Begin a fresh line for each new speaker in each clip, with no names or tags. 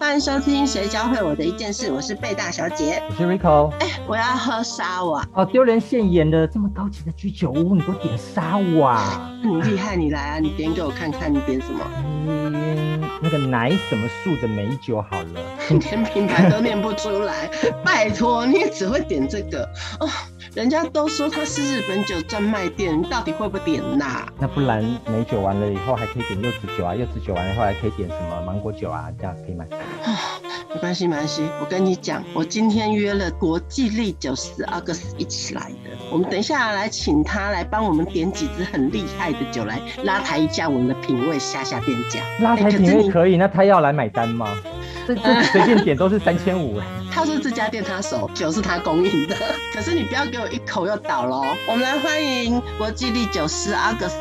欢迎收听《谁教会我的一件事》，我是贝大小姐，
我是 Rico。
哎，我要喝沙瓦。
好，丢人现眼的这么高级的居酒屋，你给我点沙瓦？
你厉害，你来啊！你点给我看看，你点什么？
嗯，那个奶什么树的美酒好了。
你 连品牌都念不出来，拜托，你也只会点这个哦。人家都说它是日本酒专卖店，你到底会不会点呐？
那不然美酒完了以后还可以点柚子酒啊，柚子酒完了以后还可以点什么芒果酒啊，这样可以吗？
没关系，没关系。我跟你讲，我今天约了国际利酒师阿格斯一起来的。我们等一下来请他来帮我们点几支很厉害的酒来拉抬一下我们的品味，下下店价。
拉抬品味可以，那他要来买单吗？这这随便点都是三千五。
他说这家店他熟，酒是他供应的。可是你不要给我一口又倒喽。我们来欢迎国际利酒师阿格斯。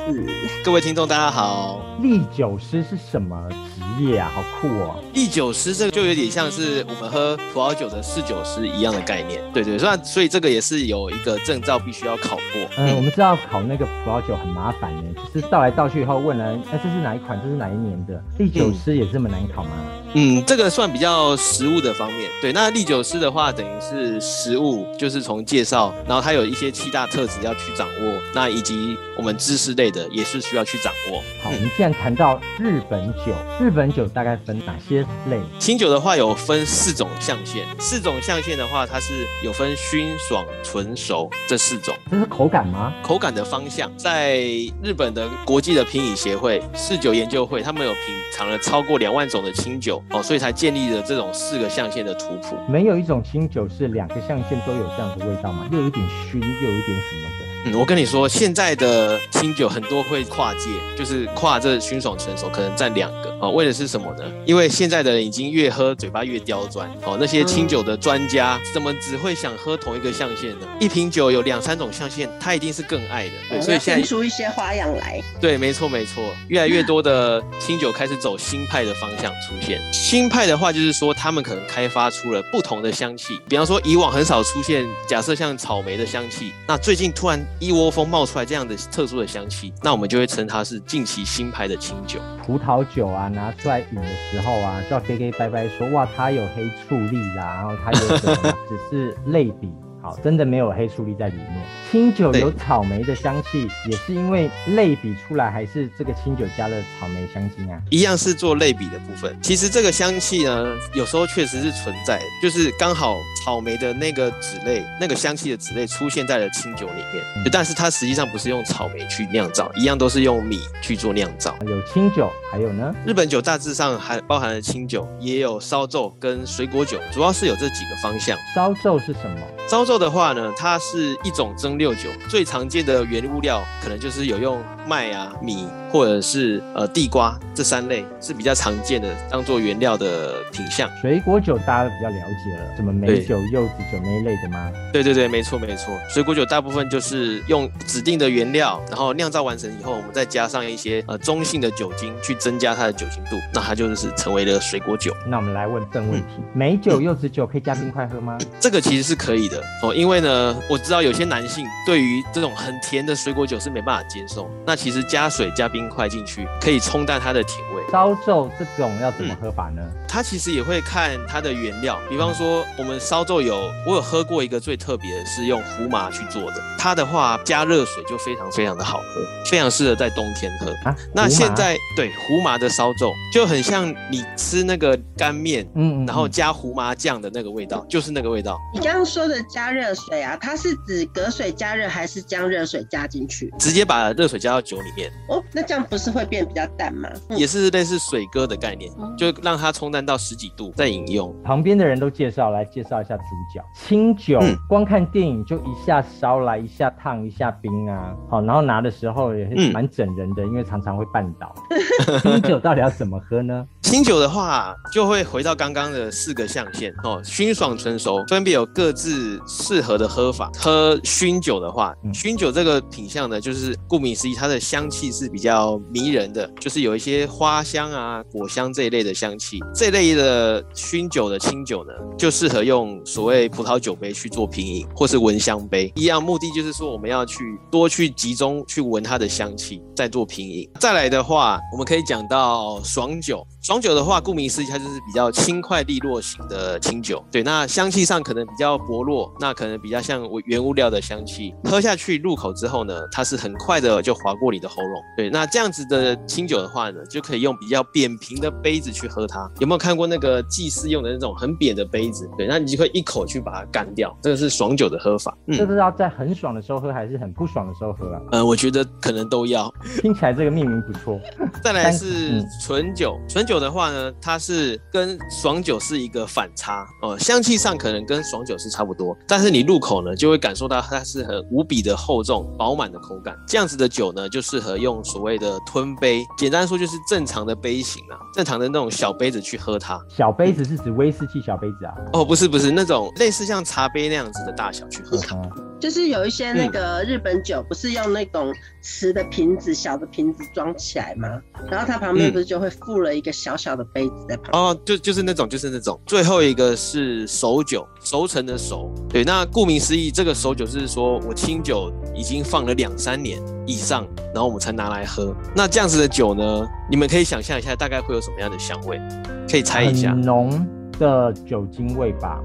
各位听众大家好。
利酒师是什么职业啊？好酷哦！
利酒师这个就有点像是我们喝葡萄酒的侍酒师一样的概念。对对，所以所以这个也是有一个证照必须要考过。
嗯，我们知道考那个葡萄酒很麻烦呢，就是倒来倒去以后问人，哎，这是哪一款？这是哪一年的？利酒师也这么难考吗？
嗯，这个算比较实务的方面。对，那利酒师的话，等于是实物，就是从介绍，然后它有一些七大特质要去掌握，那以及我们知识类的也是需要去掌握。
好，我们既然谈到日本酒，日本酒大概分哪些类？
清酒的话有分四种象限，四种象限的话，它是有分熏、爽、纯、熟这四种。
这是口感吗？
口感的方向，在日本的国际的品饮协会四酒研究会，他们有品尝了超过两万种的清酒哦，所以才建立了这种四个象限的图谱。
没有一种清酒是两个象限都有这样的味道嘛？又有点熏，又有点什么的？
嗯，我跟你说，现在的清酒很多会跨界，就是跨这熏爽成熟，可能占两个哦。为的是什么呢？因为现在的人已经越喝嘴巴越刁钻哦。那些清酒的专家怎么只会想喝同一个象限呢？一瓶酒有两三种象限，他一定是更爱的。对，所以现在
出一些花样来。
对，没错没错，越来越多的清酒开始走新派的方向出现。新派的话，就是说他们可能开发出了不同的香气，比方说以往很少出现，假设像草莓的香气，那最近突然。一窝蜂冒出来这样的特殊的香气，那我们就会称它是近期新牌的清酒。
葡萄酒啊，拿出来饮的时候啊，就要给给拜拜说哇，它有黑醋栗啦，然后它有什么，只是类比。好，真的没有黑醋栗在里面。清酒有草莓的香气，也是因为类比出来，还是这个清酒加了草莓香精啊？
一样是做类比的部分。其实这个香气呢，有时候确实是存在，就是刚好草莓的那个脂类，那个香气的脂类出现在了清酒里面。但是它实际上不是用草莓去酿造，一样都是用米去做酿造。
有清酒，还有呢？
日本酒大致上还包含了清酒，也有烧酎跟水果酒，主要是有这几个方向。
烧酎是什么？
烧酎的话呢，它是一种蒸馏酒，最常见的原物料可能就是有用麦啊、米或者是呃地瓜这三类是比较常见的，当做原料的品相。
水果酒大家比较了解了，什么梅酒、柚子酒那一类的吗？
对对对，没错没错。水果酒大部分就是用指定的原料，然后酿造完成以后，我们再加上一些呃中性的酒精去增加它的酒精度，那它就是成为了水果酒。
那我们来问正问题：梅酒、柚子酒可以加冰块喝吗？
这个其实是可以的。哦，因为呢，我知道有些男性对于这种很甜的水果酒是没办法接受。那其实加水加冰块进去，可以冲淡它的甜味。
烧肉这种要怎么喝法呢？
它其实也会看它的原料，比方说我们烧酎有，我有喝过一个最特别的是用胡麻去做的，它的话加热水就非常非常的好喝，非常适合在冬天喝啊。那现在对胡麻的烧酎就很像你吃那个干面，嗯，然后加胡麻酱的那个味道，就是那个味道。
你刚刚说的。加热水啊，它是指隔水加热还是将热水加进去？
直接把热水加到酒里面
哦，那这样不是会变比较淡吗？
也是类似水哥的概念，就让它冲淡。淡到十几度再饮用。
旁边的人都介绍来介绍一下主角清酒，
嗯
光看电影就一下烧来，一下烫，一下冰啊。好，然后拿的时候也是
嗯
蛮整人的，因为常常会绊倒。清酒到底要怎么喝呢？
清酒的话，就会回到刚刚的四个象限哦，熏爽醇熟分别有各自适合的喝法。喝熏酒的话，
嗯
熏酒这个品相呢，就是顾名思义，它的香气是比较迷人的，就是有一些花香啊、果香这一类的香气。这类的熏酒的清酒呢，就适合用所谓葡萄酒杯去做品饮，或是闻香杯一样，目的就是说我们要去多去集中去闻它的香气，再做品饮。再来的话，我们可以讲到爽酒。爽酒的话，顾名思义，它就是比较轻快利落型的清酒。对，那香气上可能比较薄弱，那可能比较像原物料的香气。喝下去入口之后呢，它是很快的就划过你的喉咙。对，那这样子的清酒的话呢，就可以用比较扁平的杯子去喝它。有没有看过那个祭祀用的那种很扁的杯子？对，那你就可以一口去把它干掉。这个是爽酒的喝法。嗯，
这是要在很爽的时候喝，还是很不爽的时候喝啊？
呃，我觉得可能都要。
听起来这个命名不错。
再来是
嗯
纯酒，纯酒的话呢，它是跟爽酒是一个反差哦，香气上可能跟爽酒是差不多，但是你入口呢就会感受到它是很无比的厚重、饱满的口感。这样子的酒呢，就适合用所谓的吞杯，简单说就是正常的杯型啊，正常的那种小杯子去喝它。
小杯子是指威士忌小杯子啊。
哦，不是不是那种类似像茶杯那样子的大小去喝它。
嗯
就是有一些那个日本酒，不是用那种瓷的瓶子、小的瓶子装起来吗？然后它旁边
嗯
不是就会附了一个小小小的杯子在旁边？
哦，就就是那种，就是那种。最后一个是熟酒，熟成的熟。对，那顾名思义，这个熟酒是说我清酒已经放了两三年以上，然后我们才拿来喝。那这样子的酒呢，你们可以想象一下，大概会有什么样的香味？可以猜一下
很。浓的酒精味吧。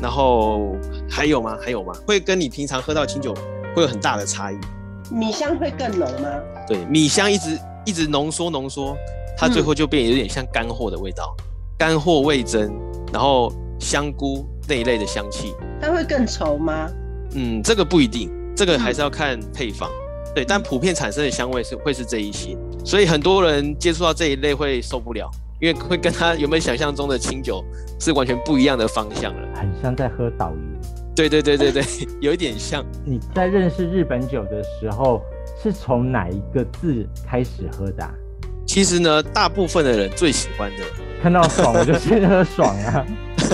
然后还有吗？还有吗？会跟你平常喝到清酒会有很大的差异。
米香会更浓吗？
对，米香一直一直浓缩浓缩，它最后就变有点像干货的味道，干货味增，然后香菇那一类的香气。
它会更稠吗？
嗯，这个不一定，这个还是要看配方。对，但普遍产生的香味是会是这一些，所以很多人接触到这一类会受不了，因为会跟他有没有想象中的清酒是完全不一样的方向了。
很像在喝导游。
对对对对对，有一点像。
你在认识日本酒的时候，是从哪一个字开始喝的、啊？
其实呢，大部分的人最喜欢的，
看到爽我就先喝爽啊！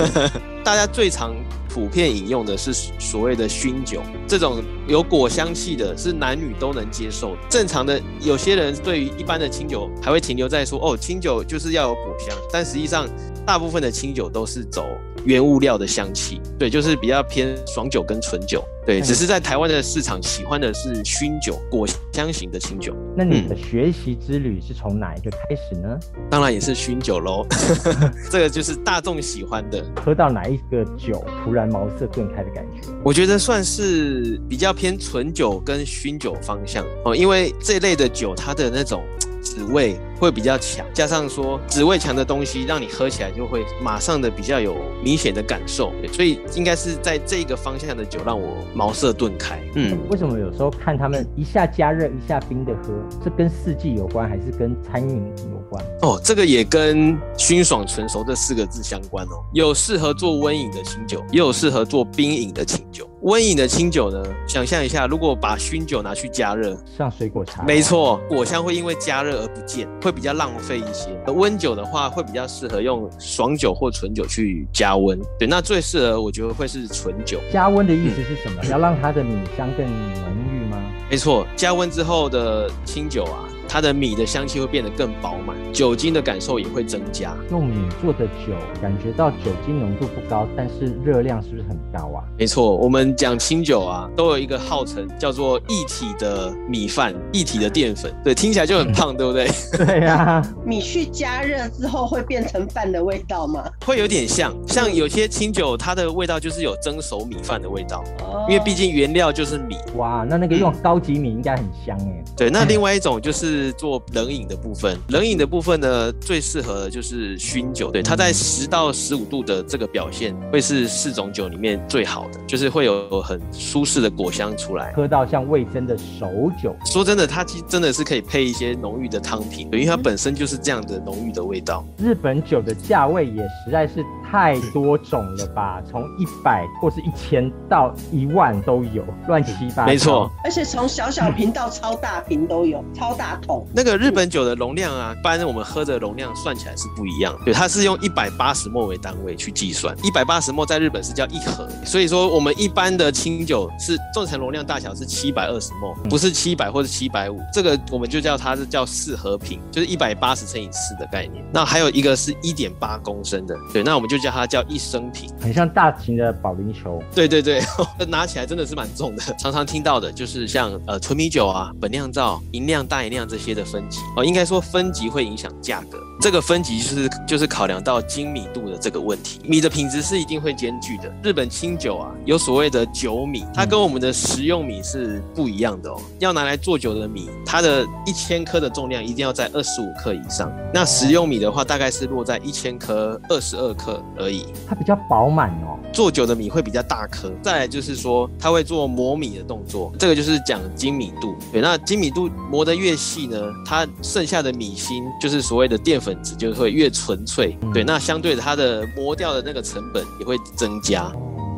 大家最常普遍饮用的是所谓的熏酒，这种有果香气的，是男女都能接受的。正常的，有些人对于一般的清酒还会停留在说，哦，清酒就是要有果香，但实际上大部分的清酒都是走原物料的香气，对，就是比较偏爽酒跟纯酒，对，
嗯
只是在台湾的市场喜欢的是熏酒、果香型的清酒，
那你的学习之旅是从哪一个开始呢？
当然也是熏酒喽，这个就是大众喜欢的。
喝到哪一个酒突然茅塞顿开的感觉？
我觉得算是比较偏纯酒跟熏酒方向哦，因为这类的酒它的那种 滋味会比较强，加上说滋味强的东西，让你喝起来就会马上的比较有明显的感受，对所以应该是在这个方向的酒让我茅塞顿开。嗯，
为什么有时候看他们一下加热一下冰的喝，这跟四季有关还是跟餐饮有关？
哦，这个也跟熏爽纯熟这四个字相关哦。有适合做温饮的清酒，也有适合做冰饮的清酒。温饮的清酒呢，想象一下，如果把熏酒拿去加热，
像水果茶，
没错，果香会因为加热而不见，会比较浪费一些。而温酒的话，会比较适合用爽酒或纯酒去加温。对，那最适合我觉得会是纯酒。
加温的意思是什么？要让它的米香更浓郁吗？
没错，加温之后的清酒啊，它的米的香气会变得更饱满，酒精的感受也会增加。
用米做的酒，感觉到酒精浓度不高，但是热量是不是很高啊？
没错，我们讲清酒啊，都有一个号称叫做一体的米饭、一体的淀粉，对，听起来就很胖，对不对？
对呀、
米去加热之后会变成饭的味道吗？
会有点像，像有些清酒，它的味道就是有蒸熟米饭的味道，
哦
因为毕竟原料就是米。
哇，那那个用高级米应该很香哎。
对，那另外一种就是是做冷饮的部分。冷饮的部分呢，最适合的就是熏酒，对，它在十到十五度的这个表现，会是四种酒里面最好的，就是会有很舒适的果香出来，
喝到像味增的熟酒。
说真的，它其实真的是可以配一些浓郁的汤品，因为它本身就是这样的浓郁的味道。
日本酒的价位也实在是太多种了吧，从一百或是一千到一万都有，乱七八糟。
没错，
而且从小小瓶到超大瓶都有，超大桶。
那个日本酒的容量啊，一般我们喝的容量算起来是不一样，对，它是用一百八十沫为单位去计算，一百八十沫在日本是叫一盒，所以说我们一般的清酒是正常容量大小是七百二十沫，不是七百或者七百五，这个我们就叫它是叫四合瓶，就是一百八十乘以四的概念。那还有一个是一点八公升的，对，那我们就叫它叫一升瓶，
很像大型的保龄球。
对对对，拿起来真的是蛮重的。常常听到的就是像呃纯米酒啊、本酿造、银酿、大银酿这些的分级哦，应该说分级会影响价格。这个分级就是就是考量到精米度的这个问题，米的品质是一定会兼具的。日本清酒啊，有所谓的酒米，它跟我们的食用米是不一样的哦。要拿来做酒的米，它的一千克的重量一定要在二十五克以上。那食用米的话，大概是落在一千克二十二克而已。
它比较饱满哦。
做酒的米会比较大颗。再来就是说，它会做磨米的动作，这个就是讲精米度。对，那精米度磨得越细呢，它剩下的米芯就是所谓的淀粉质就会越纯粹。对，那相对的它的磨掉的那个成本也会增加。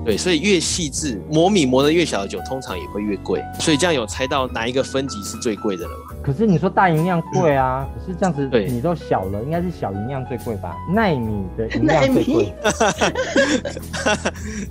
对，所以越细致磨米磨得越小的酒，通常也会越贵。所以这样有猜到哪一个分级是最贵的了吗？
可是你说大银量贵啊，可是这样子你都小了，应该是小银量最贵吧？纳米的银量最贵。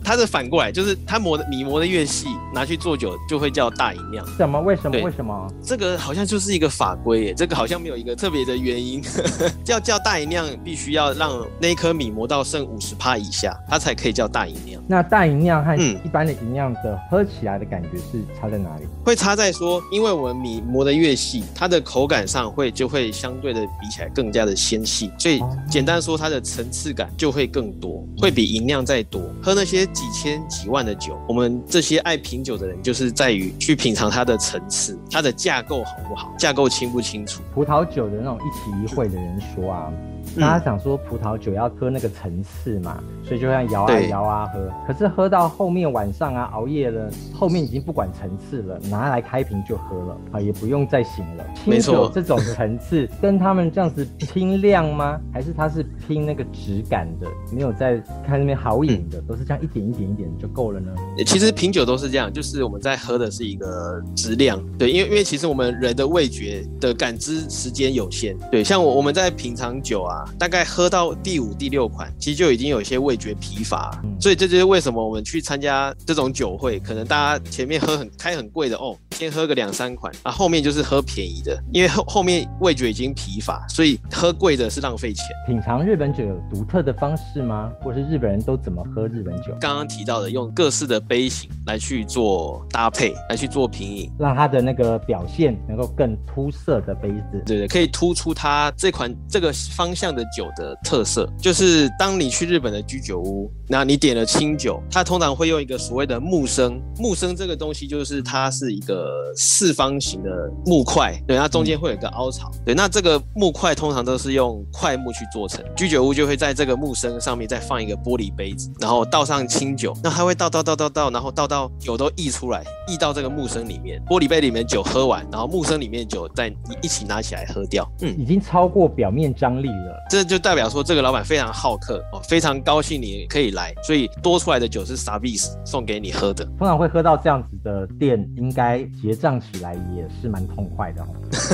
它 是反过来，就是它磨的米磨的越细，拿去做酒就会叫大银量。
怎么？为什么？为什么？
这个好像就是一个法规耶，这个好像没有一个特别的原因。要叫大银量，必须要让那颗米磨到剩五十帕以下，它才可以叫大银量。
那大银量和一般的银量的喝起来的感觉是差在哪里？
会差在说，因为我们米磨的越细。它的口感上会就会相对的比起来更加的纤细，所以简单说它的层次感就会更多，会比银量再多。喝那些几千几万的酒，我们这些爱品酒的人就是在于去品尝它的层次，它的架构好不好，架构清不清楚。
葡萄酒的那种一提一会的人说啊。大家想说葡萄酒要喝那个层次嘛，所以就像摇啊摇啊喝。可是喝到后面晚上啊熬夜了，后面已经不管层次了，拿来开瓶就喝了啊，也不用再醒了。清酒这种层次跟他们这样子拼量吗？还是它是拼那个质感的？没有在看那边好饮的，都是这样一点一点一点就够了呢？
其实品酒都是这样，就是我们在喝的是一个质量。对，因为因为其实我们人的味觉的感知时间有限。对，像我我们在品尝酒啊。大概喝到第五、第六款，其实就已经有一些味觉疲乏，所以这就是为什么我们去参加这种酒会，可能大家前面喝很开很贵的哦，先喝个两三款，啊，后面就是喝便宜的，因为后后面味觉已经疲乏，所以喝贵的是浪费钱。
品尝日本酒有独特的方式吗？或是日本人都怎么喝日本酒？
刚刚提到的，用各式的杯型来去做搭配，来去做品饮，
让它的那个表现能够更出色的杯子。
对对，可以突出它这款这个方像。的酒的特色就是，当你去日本的居酒屋，那你点了清酒，它通常会用一个所谓的木生。木生这个东西就是它是一个四方形的木块，对，它中间会有一个凹槽，对，那这个木块通常都是用块木去做成。居酒屋就会在这个木生上面再放一个玻璃杯子，然后倒上清酒，那它会倒倒倒倒倒，然后倒到酒都溢出来，溢到这个木生里面，玻璃杯里面酒喝完，然后木生里面酒再一起拿起来喝掉。
嗯，已经超过表面张力了。
这就代表说，这个老板非常好客哦，非常高兴你可以来，所以多出来的酒是 s a v i s 送给你喝的。
通常会喝到这样子的店，应该结账起来也是蛮痛快的哦。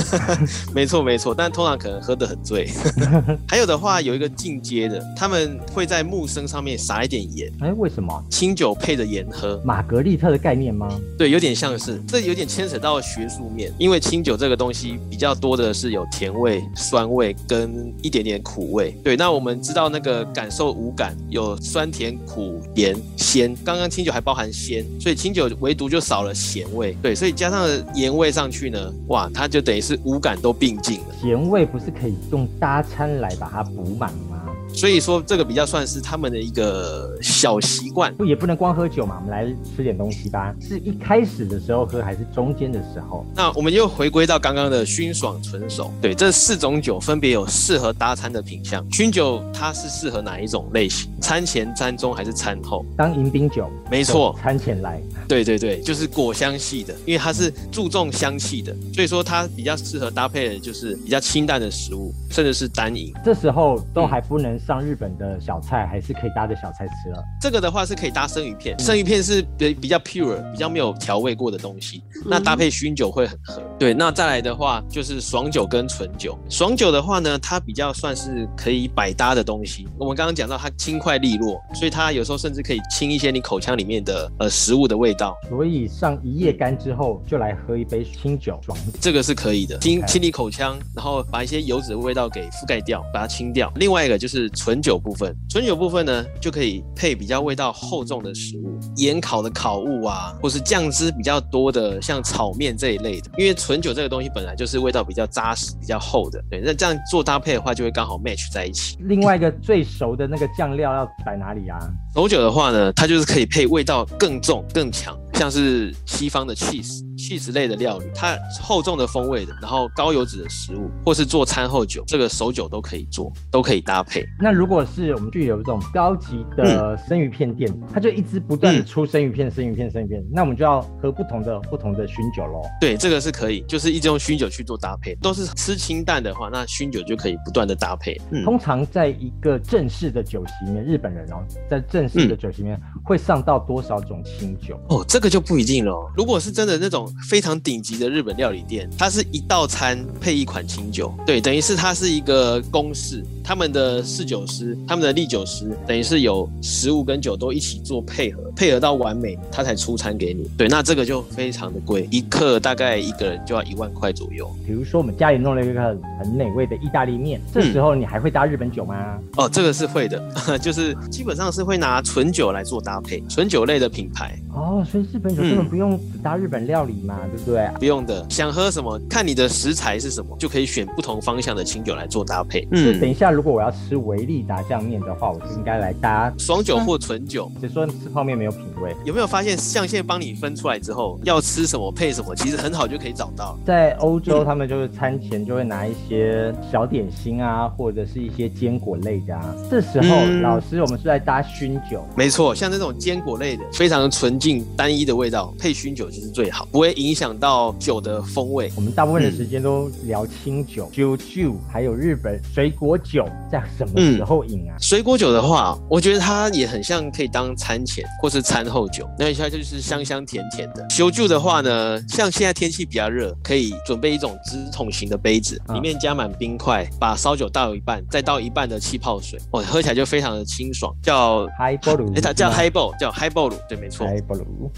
没错没错，但通常可能喝得很醉。还有的话，有一个进阶的，他们会在木生上面撒一点盐。
哎，为什么？
清酒配着盐喝，
玛格丽特的概念吗？
对，有点像是，这有点牵扯到学术面，因为清酒这个东西比较多的是有甜味、酸味跟一点点。苦味，对，那我们知道那个感受五感有酸甜苦盐鲜，刚刚清酒还包含鲜，所以清酒唯独就少了咸味，对，所以加上盐味上去呢，哇，它就等于是五感都并进了。
咸味不是可以用搭餐来把它补满吗？
所以说这个比较算是他们的一个小习惯。
不也不能光喝酒嘛，我们来吃点东西吧。是一开始的时候喝，还是中间的时候？
那我们又回归到刚刚的熏爽纯熟，对，这四种酒分别有适合搭餐的品相。熏酒它是适合哪一种类型？餐前、餐中还是餐后？
当迎宾酒，
没错，
餐前来。
对对对，就是果香系的，因为它是注重香气的，所以说它比较适合搭配的就是比较清淡的食物，甚至是单饮。
这时候都还不能上日本的小菜，还是可以搭着小菜吃了。
这个的话是可以搭生鱼片，生鱼片是比比较 pure、比较没有调味过的东西，那搭配熏酒会很合。对，那再来的话就是爽酒跟纯酒。爽酒的话呢，它比较算是可以百搭的东西。我们刚刚讲到它轻快利落，所以它有时候甚至可以清一些你口腔里面的呃食物的味道。
所以上一夜干之后，就来喝一杯清酒，爽。
这个是可以的，清清理口腔，然后把一些油脂的味道给覆盖掉，把它清掉。另外一个就是纯酒部分，醇酒部分呢就可以配比较味道厚重的食物，盐烤的烤物啊，或是酱汁比较多的，像炒面这一类的。因为醇酒这个东西本来就是味道比较扎实、比较厚的，对，那这样做搭配的话，就会刚好 match 在一起。
另外一个最熟的那个酱料要摆哪里啊？
熟酒的话呢，它就是可以配味道更重、更强，像是西方的 cheese。cheese 类的料理，它厚重的风味的，然后高油脂的食物，或是做餐后酒，这个熟酒都可以做，都可以搭配。
那如果是我们就有一种高级的生鱼片店，它就一直不断的出生鱼片、生鱼片、生鱼片，那我们就要喝不同的不同的熏酒喽。
对，这个是可以，就是一直用熏酒去做搭配。都是吃清淡的话，那熏酒就可以不断的搭配。
通常在一个正式的酒席里面，日本人哦，在正式的酒席里面会上到多少种清酒？
哦，这个就不一定了。如果是真的那种。非常顶级的日本料理店，它是一道餐配一款清酒，对，等于是它是一个公式。他们的侍酒师，他们的利酒师，等于是有食物跟酒都一起做配合，配合到完美，他才出餐给你。对，那这个就非常的贵，一克大概一个人就要一万块左右。
比如说我们家里弄了一个很美味的意大利面，这时候你还会搭日本酒吗？
哦，这个是会的，就是基本上是会拿纯酒来做搭配，纯酒类的品牌。
哦，所以日本酒根本不用只搭日本料理嘛，对不对？
不用的，想喝什么，看你的食材是什么，就可以选不同方向的清酒来做搭配。
嗯，等一下，如果我要吃维力炸酱面的话，我就应该来搭
爽酒或纯酒。
谁说吃泡面没有品味，
有没有发现象限帮你分出来之后，要吃什么配什么，其实很好就可以找到。
在欧洲，他们就是餐前就会拿一些小点心啊，或者是一些坚果类的啊。这时候，老师，我们是在搭熏酒。
没错，像这种坚果类的，非常纯净。单一的味道配熏酒就是最好，不会影响到酒的风味。
我们大部分的时间都聊清酒、酒酒，还有日本水果酒，在什么时候饮啊？
水果酒的话，我觉得它也很像可以当餐前或是餐后酒，那一下就是香香甜甜的。修酒的话呢，像现在天气比较热，可以准备一种直筒型的杯子，里面加满冰块，把烧酒倒一半，再倒一半的气泡水，哦，喝起来就非常的清爽，叫
High Ball，
哎，它叫 High Ball，叫 High Ball，对，没错。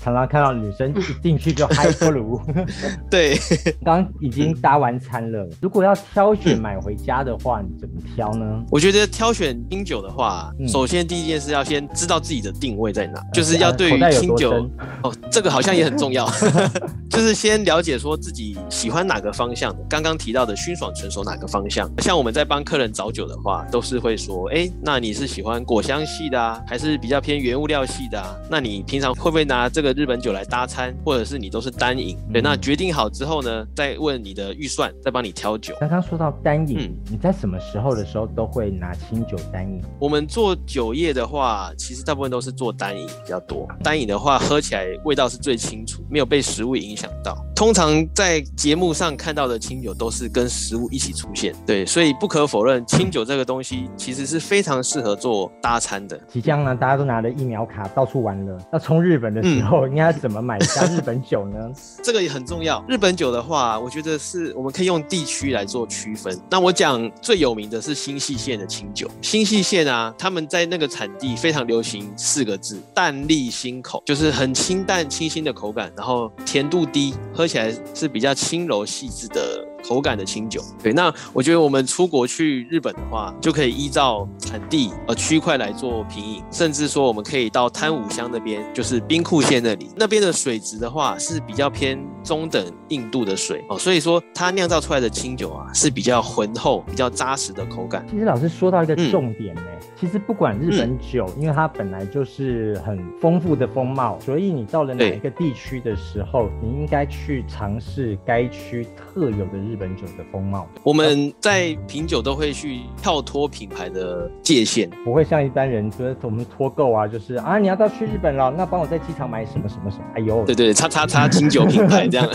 常常看到女生一进去就嗨不如，
对，
刚已经搭完餐了。如果要挑选买回家的话，你怎么挑呢？
我觉得挑选清酒的话，首先第一件事要先知道自己的定位在哪，就是要对于清酒哦，这个好像也很重要，就是先了解说自己喜欢哪个方向的。刚刚提到的熏爽纯熟哪个方向？像我们在帮客人找酒的话，都是会说，哎，那你是喜欢果香系的啊，还是比较偏原物料系的啊？那你平常会不会拿这个日本酒来搭餐，或者是你都是单饮？对，那决定好之后呢，再问你的预算，再帮你挑酒。
刚刚说到单饮，你在什么时候的时候都会拿清酒单饮？
我们做酒业的话，其实大部分都是做单饮比较多。单饮的话，喝起来味道是最清楚，没有被食物影响到。通常在节目上看到的清酒都是跟食物一起出现。对，所以不可否认，清酒这个东西其实是非常适合做搭餐的。
即将呢，大家都拿着疫苗卡到处玩了，那冲日本的时候。应该怎么买下日本酒呢？
这个也很重要。日本酒的话，我觉得是我们可以用地区来做区分。那我讲最有名的是新细县的清酒。新细县啊，他们在那个产地非常流行四个字：淡丽新口，就是很清淡清新的口感，然后甜度低，喝起来是比较轻柔细致的。口感的清酒。对，那我觉得我们出国去日本的话，就可以依照产地呃区块来做品饮，甚至说我们可以到滩武乡那边，就是兵库县那里，那边的水质的话是比较偏中等硬度的水哦，所以说它酿造出来的清酒啊是比较浑厚、比较扎实的口感。
其实老师说到一个重点呢，其实不管日本酒，因为它本来就是很丰富的风貌，所以你到了哪一个地区的时候，你应该去尝试该区特有的日本酒的风貌。
我们在品酒都会去跳脱品牌的界限，
不会像一般人说我们脱购啊，就是啊你要到去日本了，那帮我在机场买什么什么什么？哎呦，
对对，叉叉叉清酒品牌这样，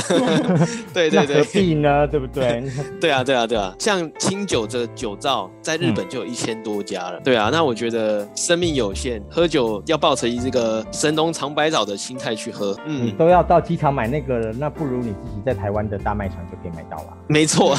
对 对对，
何必呢？对不对？
对啊对啊对啊，像清酒这酒造在日本就有一千多家了，对啊，那我觉得生命有限，喝酒要抱成这个神农尝百草的心态去喝，
嗯，都要到机场买那个了，那不如你自己在台湾的大卖场就可以买到了。
没错，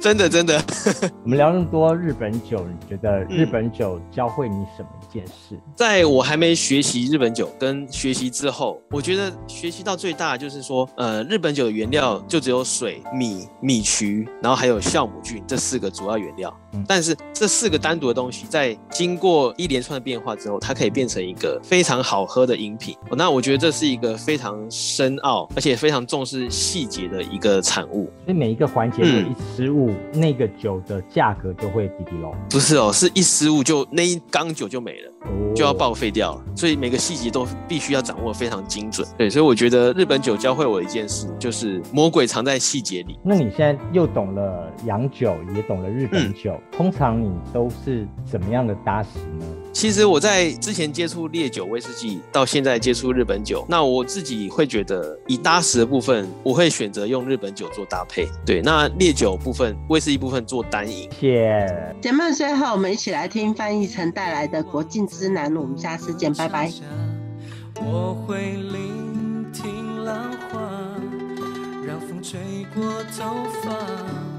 真的真的。
我们聊那么多日本酒，你觉得日本酒教会你什么一件事？
在我还没学习日本酒跟学习之后，我觉得学习到最大就是说，呃，日本酒的原料就只有水、米、米曲，然后还有酵母菌这四个主要原料。但是这四个单独的东西，在经过一连串的变化之后，它可以变成一个非常好喝的饮品。那我觉得这是一个非常深奥，而且非常重视细节的一个产物。
所以每一个环节一失误，那个酒的价格就会滴滴喽。
不是哦，是一失误就那一缸酒就没了，就要报废掉了。所以每个细节都必须要掌握非常精准。对，所以我觉得日本酒教会我一件事，就是魔鬼藏在细节里。
那你现在又懂了洋酒，也懂了日本酒。通常你都是怎么样的搭食呢？
其实我在之前接触烈酒威士忌，到现在接触日本酒，那我自己会觉得，以搭食的部分，我会选择用日本酒做搭配。对，那烈酒部分、威士忌部分做单饮。
谢。
节目最后，我们一起来听翻译成带来的《国境之南》，我们下次见，拜拜。我会聆听浪花，让风吹过头发。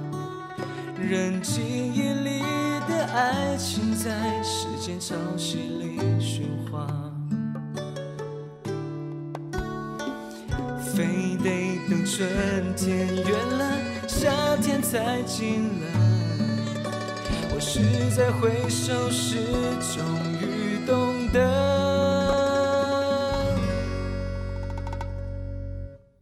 人记忆里的爱情在时间潮汐里喧哗，非得等春天远了，夏天才近了。我是在回首时，终。